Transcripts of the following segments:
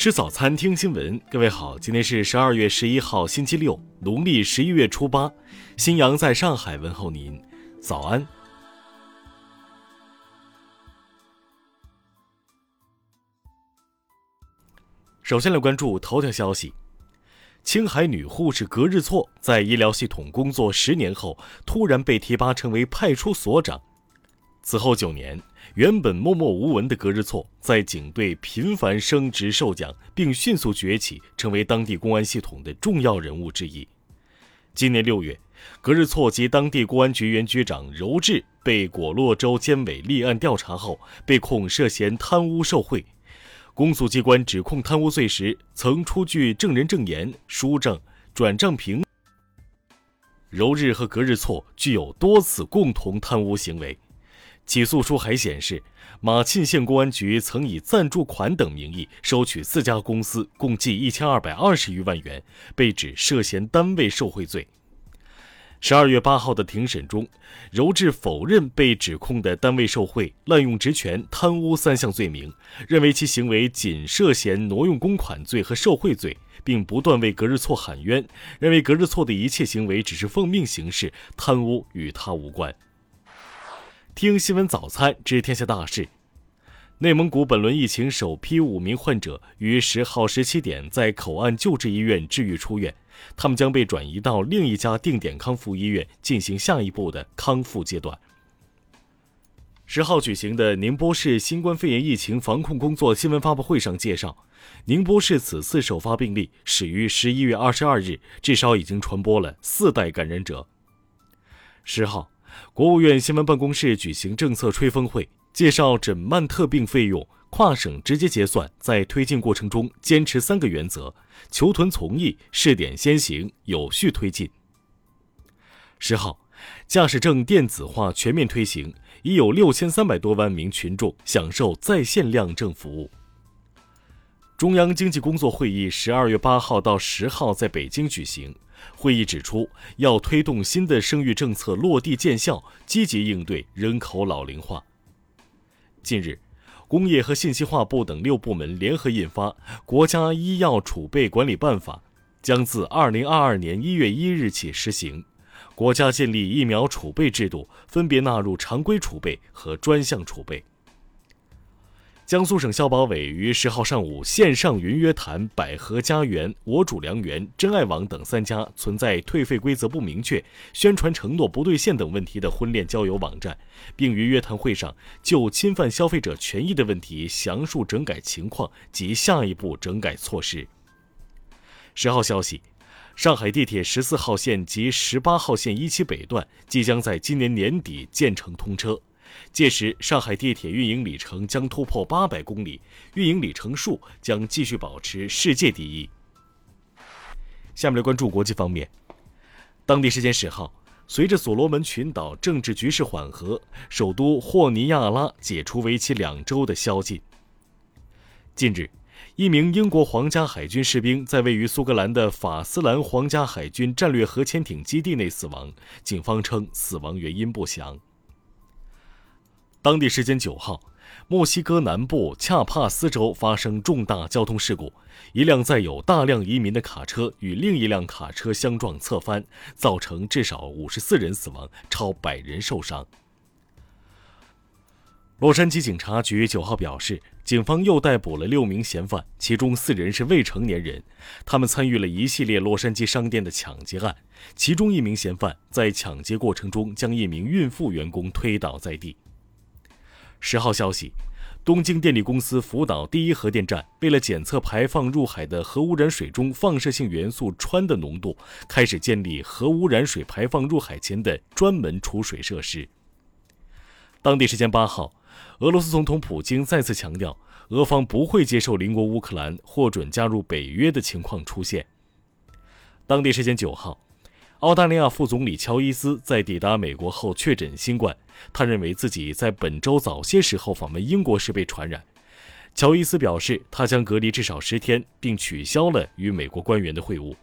吃早餐，听新闻。各位好，今天是十二月十一号，星期六，农历十一月初八。新阳在上海问候您，早安。首先来关注头条消息：青海女护士格日措在医疗系统工作十年后，突然被提拔成为派出所长。此后九年，原本默默无闻的格日措在警队频繁升职受奖，并迅速崛起，成为当地公安系统的重要人物之一。今年六月，格日措及当地公安局原局长柔智被果洛州监委立案调查后，被控涉嫌贪污受贿。公诉机关指控贪污罪时，曾出具证人证言、书证、转账凭。柔日和格日措具有多次共同贪污行为。起诉书还显示，马沁县公安局曾以赞助款等名义收取四家公司共计一千二百二十余万元，被指涉嫌单位受贿罪。十二月八号的庭审中，柔智否认被指控的单位受贿、滥用职权、贪污三项罪名，认为其行为仅涉嫌挪用公款罪和受贿罪，并不断为格日措喊冤，认为格日措的一切行为只是奉命行事，贪污与他无关。听新闻早餐知天下大事。内蒙古本轮疫情首批五名患者于十号十七点在口岸救治医院治愈出院，他们将被转移到另一家定点康复医院进行下一步的康复阶段。十号举行的宁波市新冠肺炎疫情防控工作新闻发布会上介绍，宁波市此次首发病例始于十一月二十二日，至少已经传播了四代感染者。十号。国务院新闻办公室举行政策吹风会，介绍诊慢特病费用跨省直接结算，在推进过程中坚持三个原则：求同从异、试点先行、有序推进。十号，驾驶证电子化全面推行，已有六千三百多万名群众享受在线亮证服务。中央经济工作会议十二月八号到十号在北京举行。会议指出，要推动新的生育政策落地见效，积极应对人口老龄化。近日，工业和信息化部等六部门联合印发《国家医药储备管理办法》，将自二零二二年一月一日起实行。国家建立疫苗储备制度，分别纳入常规储备和专项储备。江苏省消保委于十号上午线上云约谈百合家园、我主良缘、真爱网等三家存在退费规则不明确、宣传承诺不兑现等问题的婚恋交友网站，并于约谈会上就侵犯消费者权益的问题详述整改情况及下一步整改措施。十号消息，上海地铁十四号线及十八号线一期北段即将在今年年底建成通车。届时，上海地铁运营里程将突破八百公里，运营里程数将继续保持世界第一。下面来关注国际方面。当地时间十号，随着所罗门群岛政治局势缓和，首都霍尼亚拉解除为期两周的宵禁。近日，一名英国皇家海军士兵在位于苏格兰的法斯兰皇家海军战略核潜艇基地内死亡，警方称死亡原因不详。当地时间九号，墨西哥南部恰帕斯州发生重大交通事故，一辆载有大量移民的卡车与另一辆卡车相撞侧翻，造成至少五十四人死亡，超百人受伤。洛杉矶警察局九号表示，警方又逮捕了六名嫌犯，其中四人是未成年人，他们参与了一系列洛杉矶商店的抢劫案，其中一名嫌犯在抢劫过程中将一名孕妇员工推倒在地。十号消息，东京电力公司福岛第一核电站为了检测排放入海的核污染水中放射性元素氚的浓度，开始建立核污染水排放入海前的专门储水设施。当地时间八号，俄罗斯总统普京再次强调，俄方不会接受邻国乌克兰获准加入北约的情况出现。当地时间九号。澳大利亚副总理乔伊斯在抵达美国后确诊新冠，他认为自己在本周早些时候访问英国时被传染。乔伊斯表示，他将隔离至少十天，并取消了与美国官员的会晤。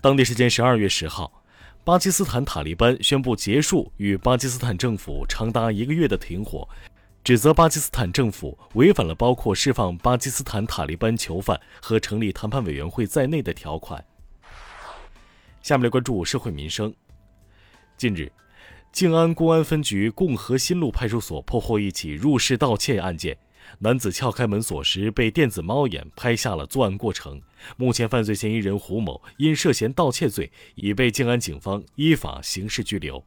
当地时间十二月十号，巴基斯坦塔利班宣布结束与巴基斯坦政府长达一个月的停火，指责巴基斯坦政府违反了包括释放巴基斯坦塔利班囚犯和成立谈判委员会在内的条款。下面来关注社会民生。近日，静安公安分局共和新路派出所破获一起入室盗窃案件，男子撬开门锁时被电子猫眼拍下了作案过程。目前，犯罪嫌疑人胡某因涉嫌盗窃罪已被静安警方依法刑事拘留。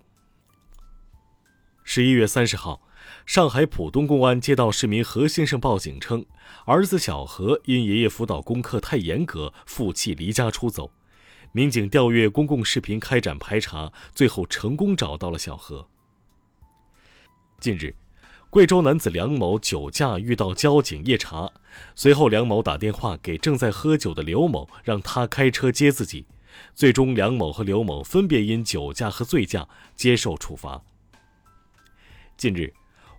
十一月三十号，上海浦东公安接到市民何先生报警称，儿子小何因爷爷辅导功课太严格，负气离家出走。民警调阅公共视频开展排查，最后成功找到了小何。近日，贵州男子梁某酒驾遇到交警夜查，随后梁某打电话给正在喝酒的刘某，让他开车接自己。最终，梁某和刘某分别因酒驾和醉驾接受处罚。近日，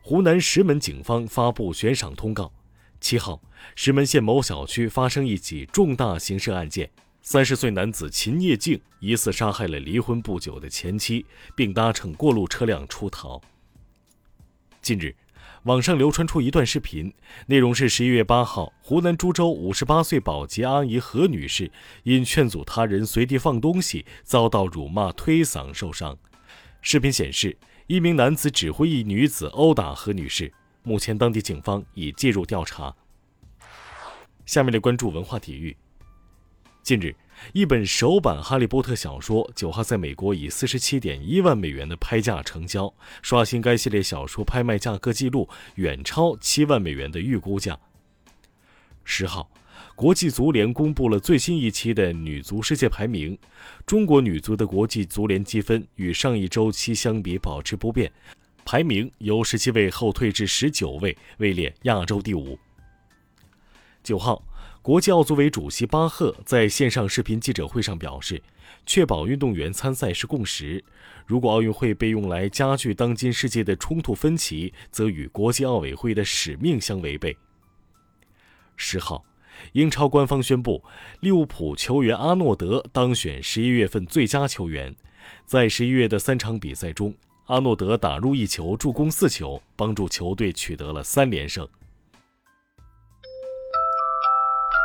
湖南石门警方发布悬赏通告：七号，石门县某小区发生一起重大刑事案件。三十岁男子秦业静疑似杀害了离婚不久的前妻，并搭乘过路车辆出逃。近日，网上流传出一段视频，内容是十一月八号，湖南株洲五十八岁保洁阿姨何女士因劝阻他人随地放东西，遭到辱骂推搡受伤。视频显示，一名男子指挥一女子殴打何女士，目前当地警方已介入调查。下面来关注文化体育。近日，一本首版《哈利波特》小说九号在美国以四十七点一万美元的拍价成交，刷新该系列小说拍卖价格记录，远超七万美元的预估价。十号，国际足联公布了最新一期的女足世界排名，中国女足的国际足联积分与上一周期相比保持不变，排名由十七位后退至十九位，位列亚洲第五。九号。国际奥组委主席巴赫在线上视频记者会上表示，确保运动员参赛是共识。如果奥运会被用来加剧当今世界的冲突分歧，则与国际奥委会的使命相违背。十号，英超官方宣布，利物浦球员阿诺德当选十一月份最佳球员。在十一月的三场比赛中，阿诺德打入一球，助攻四球，帮助球队取得了三连胜。